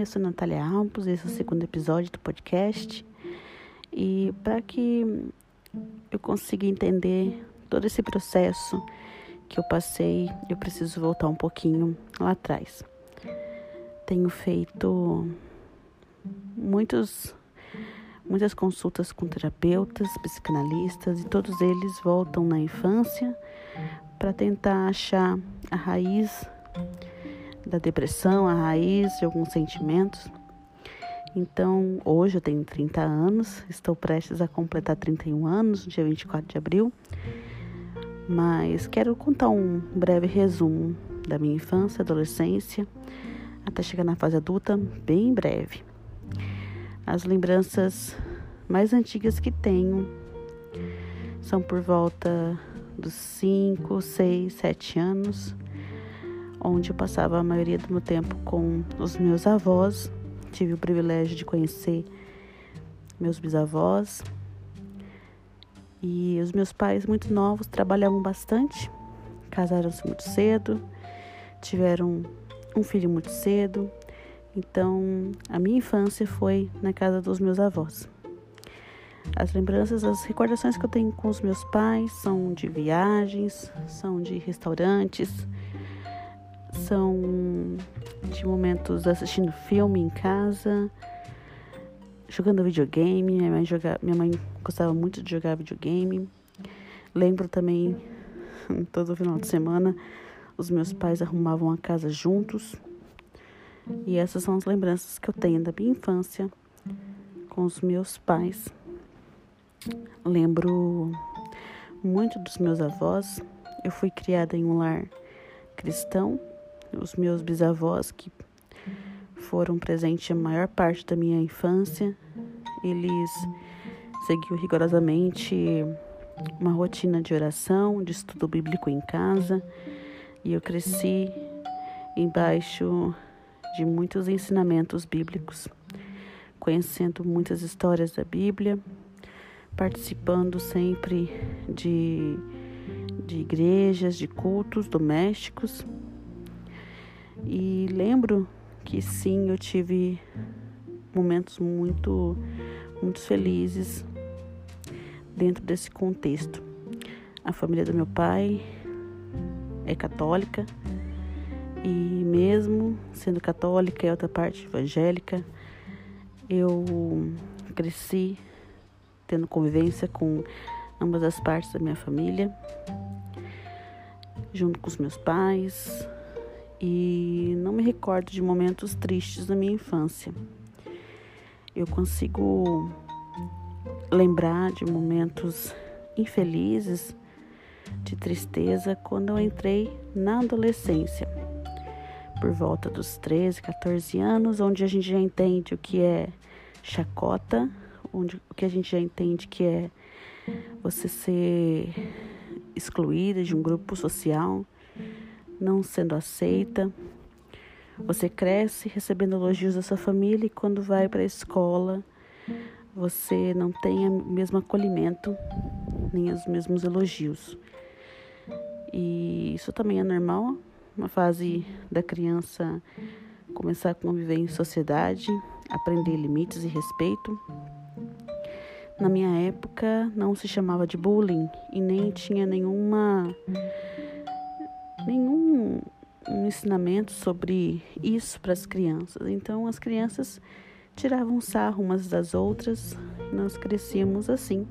eu sou Natália Alpos, esse é o segundo episódio do podcast. E para que eu consiga entender todo esse processo que eu passei, eu preciso voltar um pouquinho lá atrás. Tenho feito muitos, muitas consultas com terapeutas, psicanalistas e todos eles voltam na infância para tentar achar a raiz da depressão, a raiz de alguns sentimentos. Então, hoje eu tenho 30 anos, estou prestes a completar 31 anos, dia 24 de abril. Mas quero contar um breve resumo da minha infância, adolescência, até chegar na fase adulta, bem breve. As lembranças mais antigas que tenho são por volta dos 5, 6, 7 anos onde eu passava a maioria do meu tempo com os meus avós. Tive o privilégio de conhecer meus bisavós. E os meus pais, muito novos, trabalhavam bastante, casaram-se muito cedo, tiveram um filho muito cedo. Então, a minha infância foi na casa dos meus avós. As lembranças, as recordações que eu tenho com os meus pais são de viagens, são de restaurantes, são de momentos assistindo filme em casa, jogando videogame. Minha mãe, joga, minha mãe gostava muito de jogar videogame. Lembro também, todo final de semana, os meus pais arrumavam a casa juntos. E essas são as lembranças que eu tenho da minha infância com os meus pais. Lembro muito dos meus avós. Eu fui criada em um lar cristão os meus bisavós que foram presentes a maior parte da minha infância, eles seguiam rigorosamente uma rotina de oração, de estudo bíblico em casa, e eu cresci embaixo de muitos ensinamentos bíblicos, conhecendo muitas histórias da Bíblia, participando sempre de, de igrejas, de cultos domésticos e lembro que sim, eu tive momentos muito, muito felizes dentro desse contexto. A família do meu pai é católica e mesmo sendo católica e outra parte evangélica, eu cresci tendo convivência com ambas as partes da minha família, junto com os meus pais, e não me recordo de momentos tristes na minha infância. Eu consigo lembrar de momentos infelizes, de tristeza, quando eu entrei na adolescência, por volta dos 13, 14 anos, onde a gente já entende o que é chacota, onde o que a gente já entende que é você ser excluída de um grupo social não sendo aceita. Você cresce recebendo elogios da sua família e quando vai para a escola, você não tem o mesmo acolhimento, nem os mesmos elogios. E isso também é normal, uma fase da criança começar a conviver em sociedade, aprender limites e respeito. Na minha época não se chamava de bullying e nem tinha nenhuma nenhum um ensinamento sobre isso para as crianças. Então as crianças tiravam sarro umas das outras nós crescíamos assim,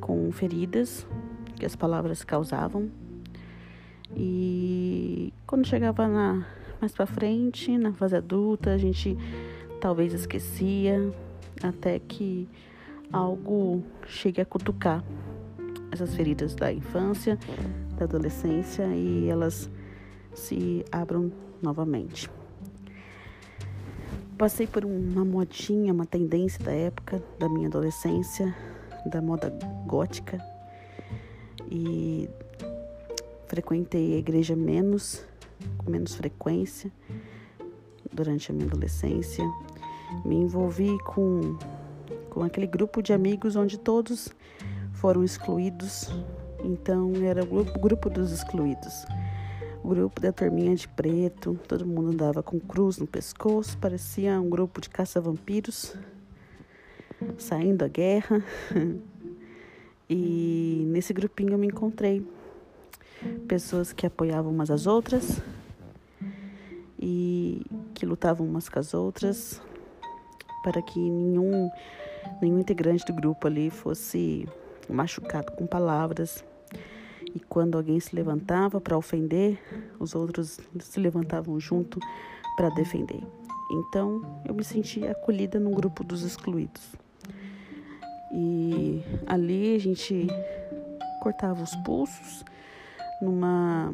com feridas que as palavras causavam. E quando chegava na mais para frente, na fase adulta, a gente talvez esquecia até que algo chegue a cutucar essas feridas da infância, da adolescência e elas se abram novamente. Passei por uma modinha, uma tendência da época da minha adolescência, da moda gótica e frequentei a igreja menos, com menos frequência durante a minha adolescência. Me envolvi com, com aquele grupo de amigos onde todos foram excluídos, então era o grupo dos excluídos, o grupo da turminha de preto, todo mundo andava com cruz no pescoço, parecia um grupo de caça-vampiros saindo da guerra. E nesse grupinho eu me encontrei pessoas que apoiavam umas às outras e que lutavam umas com as outras para que nenhum nenhum integrante do grupo ali fosse machucado com palavras. E quando alguém se levantava para ofender, os outros se levantavam junto para defender. Então, eu me senti acolhida no grupo dos excluídos. E ali a gente cortava os pulsos numa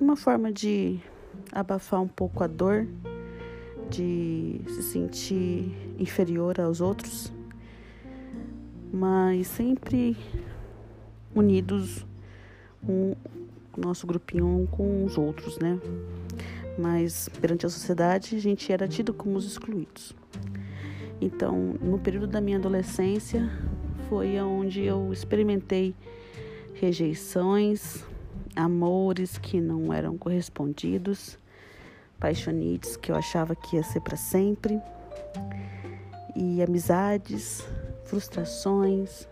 uma forma de abafar um pouco a dor, de se sentir inferior aos outros, mas sempre unidos um nosso grupinho um com os outros, né? Mas perante a sociedade a gente era tido como os excluídos. Então, no período da minha adolescência, foi onde eu experimentei rejeições, amores que não eram correspondidos, paixonites que eu achava que ia ser para sempre, e amizades, frustrações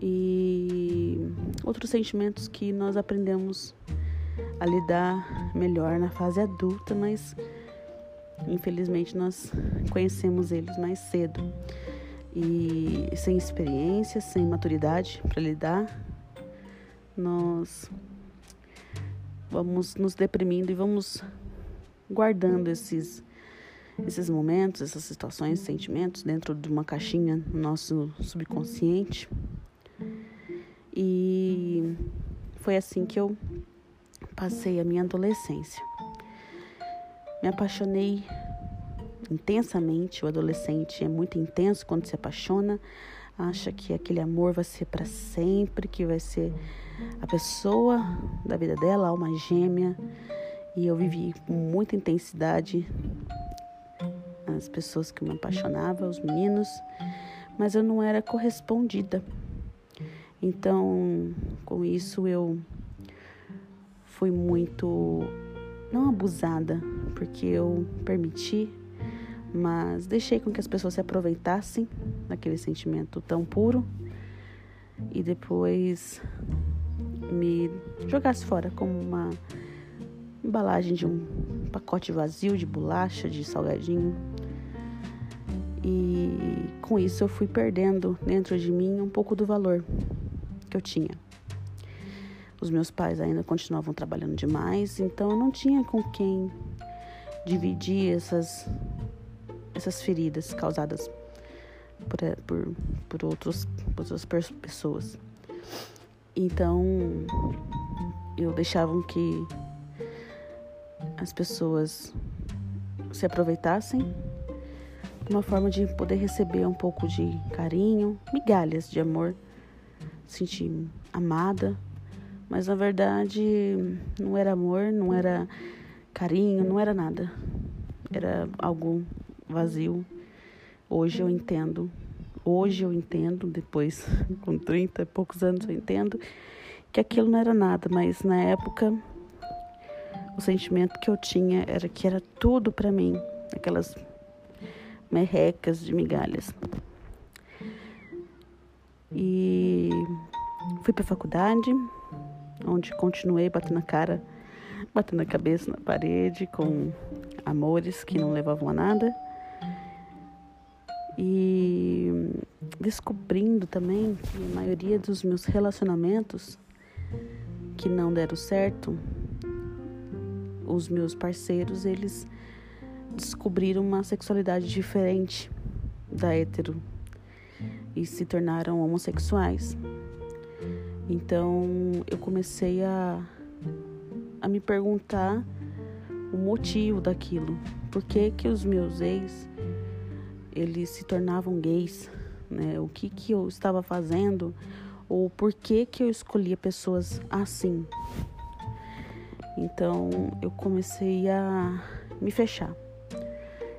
e outros sentimentos que nós aprendemos a lidar melhor na fase adulta, mas Infelizmente, nós conhecemos eles mais cedo. E sem experiência, sem maturidade para lidar, nós vamos nos deprimindo e vamos guardando esses esses momentos, essas situações, sentimentos dentro de uma caixinha no nosso subconsciente. E foi assim que eu passei a minha adolescência. Me apaixonei intensamente. O adolescente é muito intenso quando se apaixona, acha que aquele amor vai ser para sempre, que vai ser a pessoa da vida dela, alma gêmea. E eu vivi com muita intensidade as pessoas que me apaixonavam, os meninos, mas eu não era correspondida. Então, com isso eu fui muito não abusada, porque eu permiti, mas deixei com que as pessoas se aproveitassem daquele sentimento tão puro e depois me jogasse fora como uma embalagem de um pacote vazio de bolacha, de salgadinho. E com isso eu fui perdendo dentro de mim um pouco do valor que eu tinha. Os meus pais ainda continuavam trabalhando demais, então eu não tinha com quem dividir essas, essas feridas causadas por, por, por, outros, por outras pessoas. Então eu deixava que as pessoas se aproveitassem uma forma de poder receber um pouco de carinho, migalhas de amor, sentir amada mas na verdade não era amor, não era carinho, não era nada. Era algo vazio. Hoje eu entendo. Hoje eu entendo, depois com 30 e poucos anos eu entendo que aquilo não era nada, mas na época o sentimento que eu tinha era que era tudo para mim, aquelas merrecas de migalhas. E fui para a faculdade, onde continuei batendo a cara, batendo a cabeça na parede com amores que não levavam a nada. E descobrindo também que a maioria dos meus relacionamentos que não deram certo, os meus parceiros, eles descobriram uma sexualidade diferente da hétero e se tornaram homossexuais. Então eu comecei a, a me perguntar o motivo daquilo. Por que, que os meus ex eles se tornavam gays? Né? O que, que eu estava fazendo? Ou por que, que eu escolhia pessoas assim? Então eu comecei a me fechar.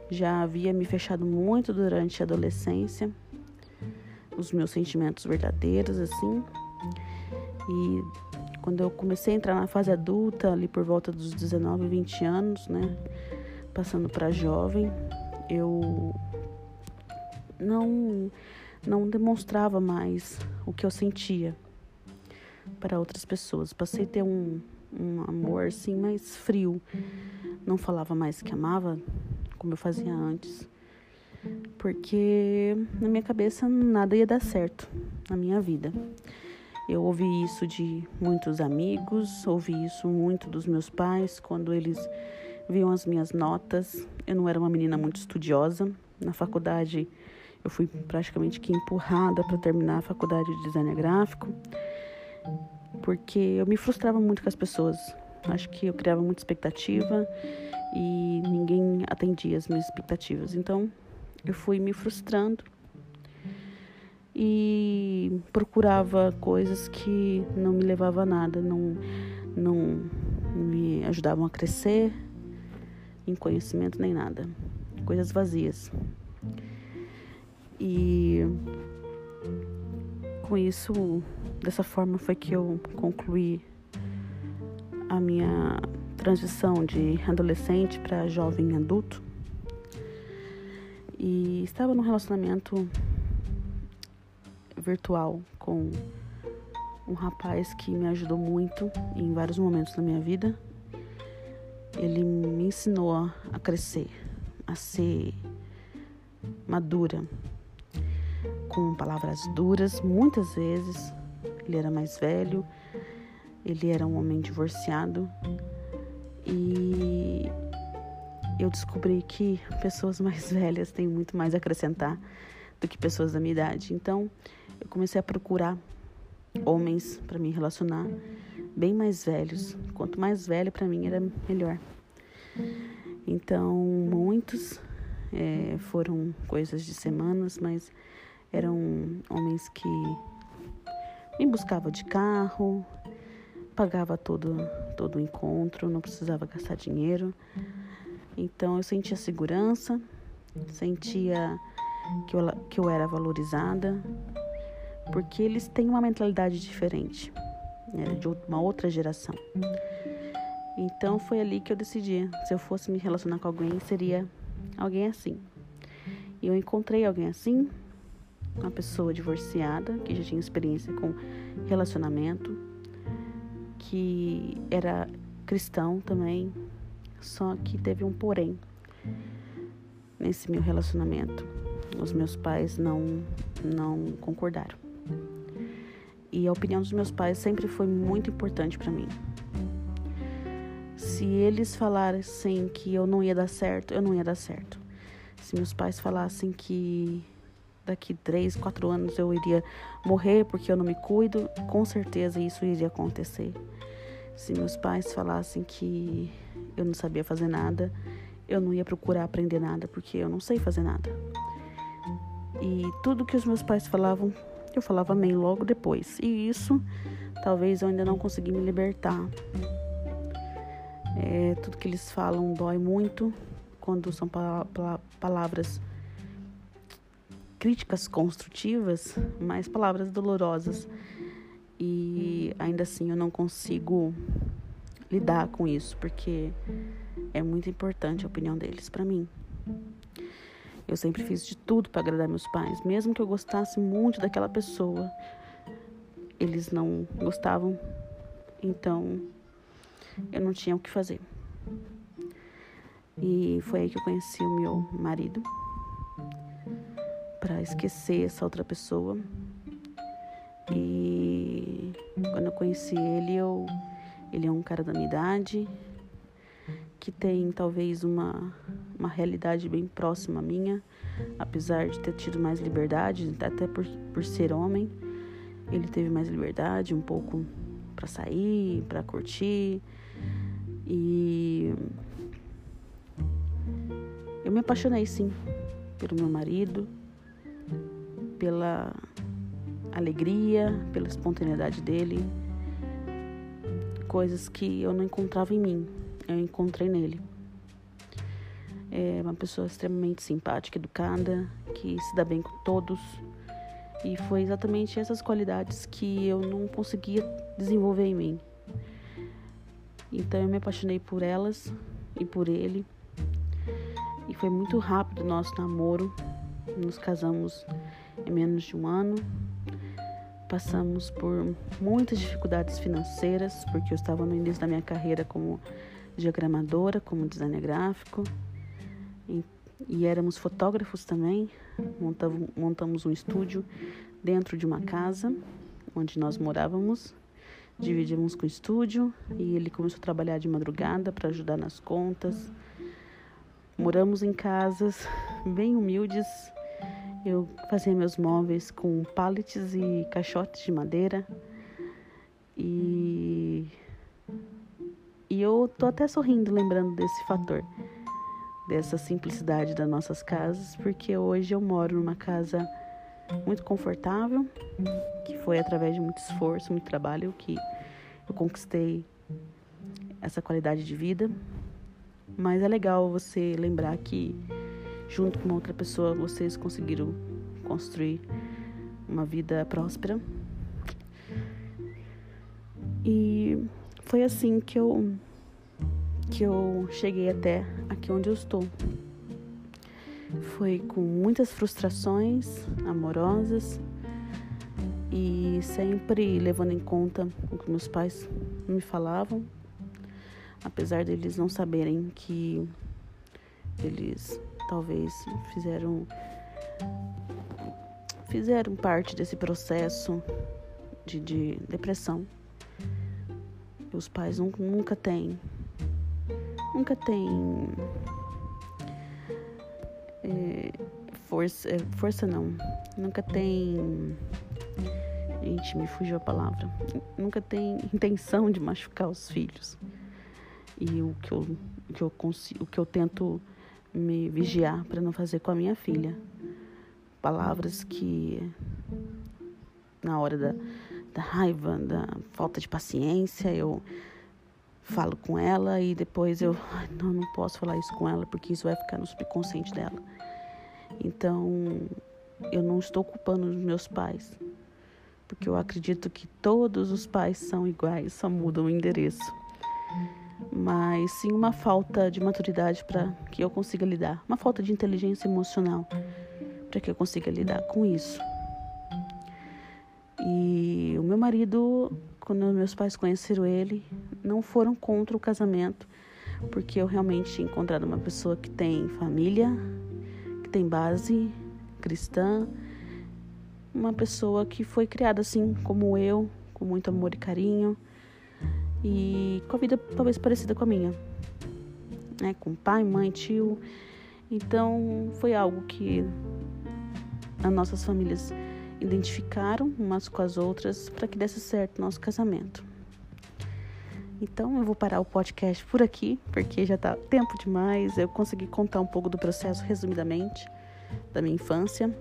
Já havia me fechado muito durante a adolescência, os meus sentimentos verdadeiros, assim. E quando eu comecei a entrar na fase adulta, ali por volta dos 19, 20 anos, né, passando para jovem, eu não não demonstrava mais o que eu sentia para outras pessoas. Passei a ter um, um amor assim mais frio. Não falava mais que amava como eu fazia antes. Porque na minha cabeça nada ia dar certo na minha vida. Eu ouvi isso de muitos amigos, ouvi isso muito dos meus pais quando eles viam as minhas notas. Eu não era uma menina muito estudiosa. Na faculdade, eu fui praticamente que empurrada para terminar a faculdade de design gráfico, porque eu me frustrava muito com as pessoas. Acho que eu criava muita expectativa e ninguém atendia as minhas expectativas. Então, eu fui me frustrando e procurava coisas que não me levavam a nada, não, não me ajudavam a crescer em conhecimento nem nada. Coisas vazias. E com isso, dessa forma foi que eu concluí a minha transição de adolescente para jovem adulto. E estava num relacionamento virtual com um rapaz que me ajudou muito em vários momentos da minha vida. Ele me ensinou a crescer, a ser madura, com palavras duras, muitas vezes. Ele era mais velho, ele era um homem divorciado e eu descobri que pessoas mais velhas têm muito mais a acrescentar do que pessoas da minha idade. Então, eu comecei a procurar homens para me relacionar bem mais velhos. Quanto mais velho para mim era melhor. Então, muitos é, foram coisas de semanas, mas eram homens que me buscavam de carro, pagava todo todo o encontro, não precisava gastar dinheiro. Então eu sentia segurança, sentia que eu, que eu era valorizada, porque eles têm uma mentalidade diferente, era de uma outra geração. Então foi ali que eu decidi, se eu fosse me relacionar com alguém, seria alguém assim. E eu encontrei alguém assim, uma pessoa divorciada, que já tinha experiência com relacionamento, que era cristão também, só que teve um porém nesse meu relacionamento. Os meus pais não não concordaram. E a opinião dos meus pais sempre foi muito importante para mim. Se eles falassem que eu não ia dar certo, eu não ia dar certo. Se meus pais falassem que daqui três, quatro anos eu iria morrer porque eu não me cuido, com certeza isso iria acontecer. Se meus pais falassem que eu não sabia fazer nada, eu não ia procurar aprender nada porque eu não sei fazer nada. E tudo que os meus pais falavam, eu falava amém logo depois. E isso talvez eu ainda não consegui me libertar. É, tudo que eles falam dói muito quando são pa pa palavras críticas construtivas, mas palavras dolorosas. E ainda assim eu não consigo lidar com isso, porque é muito importante a opinião deles para mim. Eu sempre fiz de tudo para agradar meus pais, mesmo que eu gostasse muito daquela pessoa. Eles não gostavam, então eu não tinha o que fazer. E foi aí que eu conheci o meu marido para esquecer essa outra pessoa. E quando eu conheci ele, eu, ele é um cara da minha idade, que tem talvez uma, uma realidade bem próxima à minha, apesar de ter tido mais liberdade, até por, por ser homem, ele teve mais liberdade, um pouco para sair, para curtir. E eu me apaixonei sim pelo meu marido pela alegria, pela espontaneidade dele, coisas que eu não encontrava em mim, eu encontrei nele. É uma pessoa extremamente simpática, educada, que se dá bem com todos. E foi exatamente essas qualidades que eu não conseguia desenvolver em mim. Então eu me apaixonei por elas e por ele. E foi muito rápido o nosso namoro. Nos casamos em menos de um ano. Passamos por muitas dificuldades financeiras, porque eu estava no início da minha carreira como diagramadora, como designer gráfico. E, e éramos fotógrafos também. Montamos, montamos um estúdio dentro de uma casa onde nós morávamos dividimos com o estúdio e ele começou a trabalhar de madrugada para ajudar nas contas. Moramos em casas bem humildes. Eu fazia meus móveis com pallets e caixotes de madeira. E e eu tô até sorrindo lembrando desse fator, dessa simplicidade das nossas casas, porque hoje eu moro numa casa muito confortável, que foi através de muito esforço, muito trabalho que eu conquistei essa qualidade de vida. Mas é legal você lembrar que junto com uma outra pessoa vocês conseguiram construir uma vida próspera. E foi assim que eu que eu cheguei até aqui onde eu estou. Foi com muitas frustrações amorosas e sempre levando em conta o que meus pais me falavam, apesar deles não saberem que eles talvez fizeram fizeram parte desse processo de, de depressão. Os pais nunca, têm nunca têm é, força, é, força não, nunca tem. Gente, me fugiu a palavra. Nunca tem intenção de machucar os filhos. E o que eu, o que eu, consigo, o que eu tento me vigiar para não fazer com a minha filha. Palavras que, na hora da, da raiva, da falta de paciência, eu falo com ela e depois eu não, não posso falar isso com ela porque isso vai ficar no subconsciente dela. Então, eu não estou culpando os meus pais, porque eu acredito que todos os pais são iguais, só mudam o endereço. Mas sim uma falta de maturidade para que eu consiga lidar, uma falta de inteligência emocional para que eu consiga lidar com isso. E o meu marido quando meus pais conheceram ele, não foram contra o casamento, porque eu realmente tinha encontrado uma pessoa que tem família, que tem base cristã, uma pessoa que foi criada assim como eu, com muito amor e carinho, e com a vida talvez parecida com a minha, né? Com pai, mãe, tio. Então foi algo que as nossas famílias identificaram umas com as outras para que desse certo nosso casamento. Então eu vou parar o podcast por aqui, porque já está tempo demais. Eu consegui contar um pouco do processo resumidamente da minha infância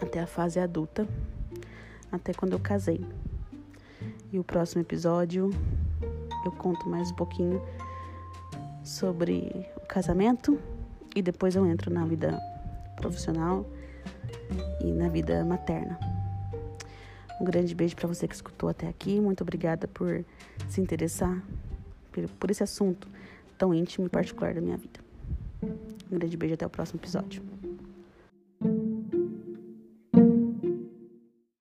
até a fase adulta, até quando eu casei. E o próximo episódio eu conto mais um pouquinho sobre o casamento e depois eu entro na vida profissional e na vida materna. Um grande beijo para você que escutou até aqui. Muito obrigada por se interessar por esse assunto tão íntimo e particular da minha vida. Um grande beijo até o próximo episódio.